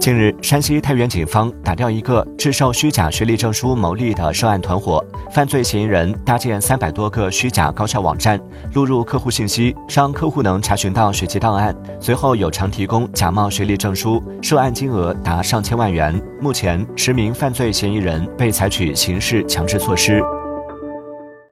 近日山西太原警方打掉一个制售虚假学历证书牟利的涉案团伙犯罪嫌疑人搭建三百多个虚假高校网站录入客户信息让客户能查询到学籍档案。随后有偿提供假冒学历证书涉案金额达上千万元目前十名犯罪嫌疑人被采取刑事强制措施。